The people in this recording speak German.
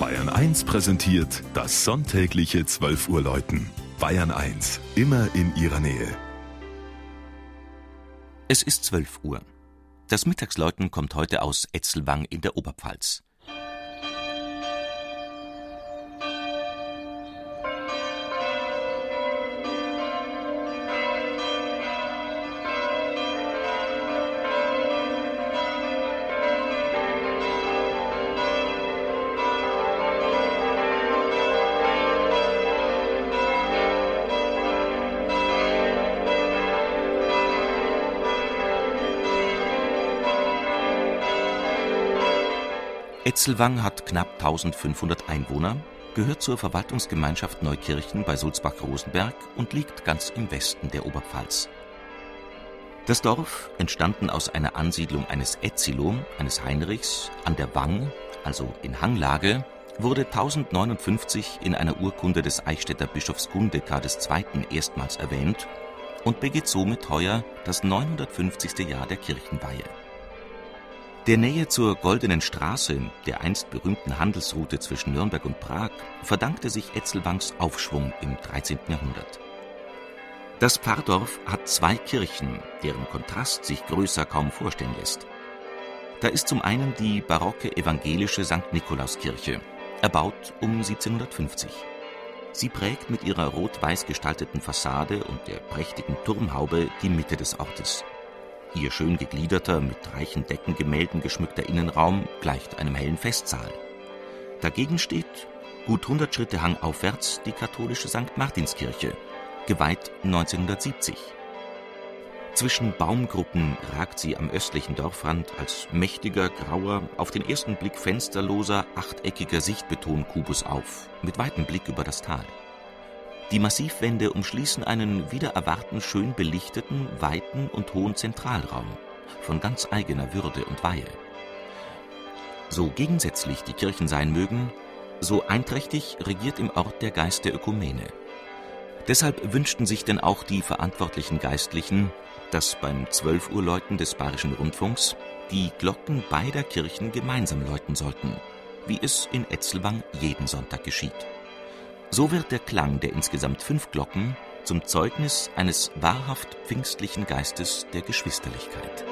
Bayern 1 präsentiert das sonntägliche 12 Uhr Läuten. Bayern 1, immer in ihrer Nähe. Es ist 12 Uhr. Das Mittagsläuten kommt heute aus Etzelwang in der Oberpfalz. Etzelwang hat knapp 1500 Einwohner, gehört zur Verwaltungsgemeinschaft Neukirchen bei Sulzbach-Rosenberg und liegt ganz im Westen der Oberpfalz. Das Dorf, entstanden aus einer Ansiedlung eines Etzilo, eines Heinrichs, an der Wang, also in Hanglage, wurde 1059 in einer Urkunde des Eichstätter Bischofs Gundekar II. erstmals erwähnt und begeht somit heuer das 950. Jahr der Kirchenweihe. Der Nähe zur Goldenen Straße, der einst berühmten Handelsroute zwischen Nürnberg und Prag, verdankte sich Etzelwangs Aufschwung im 13. Jahrhundert. Das Pfarrdorf hat zwei Kirchen, deren Kontrast sich größer kaum vorstellen lässt. Da ist zum einen die barocke evangelische St. Nikolauskirche, erbaut um 1750. Sie prägt mit ihrer rot-weiß gestalteten Fassade und der prächtigen Turmhaube die Mitte des Ortes. Ihr schön gegliederter, mit reichen Deckengemälden geschmückter Innenraum gleicht einem hellen Festsaal. Dagegen steht, gut 100 Schritte hangaufwärts, die katholische St. Martinskirche, geweiht 1970. Zwischen Baumgruppen ragt sie am östlichen Dorfrand als mächtiger, grauer, auf den ersten Blick fensterloser, achteckiger Sichtbetonkubus auf, mit weitem Blick über das Tal. Die Massivwände umschließen einen wieder erwarten schön belichteten, weiten und hohen Zentralraum von ganz eigener Würde und Weihe. So gegensätzlich die Kirchen sein mögen, so einträchtig regiert im Ort der Geist der Ökumene. Deshalb wünschten sich denn auch die verantwortlichen Geistlichen, dass beim 12 Uhr Läuten des Bayerischen Rundfunks die Glocken beider Kirchen gemeinsam läuten sollten, wie es in Etzelwang jeden Sonntag geschieht. So wird der Klang der insgesamt fünf Glocken zum Zeugnis eines wahrhaft pfingstlichen Geistes der Geschwisterlichkeit